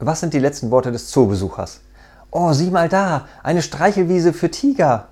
Was sind die letzten Worte des Zoobesuchers? Oh, sieh mal da, eine Streichelwiese für Tiger.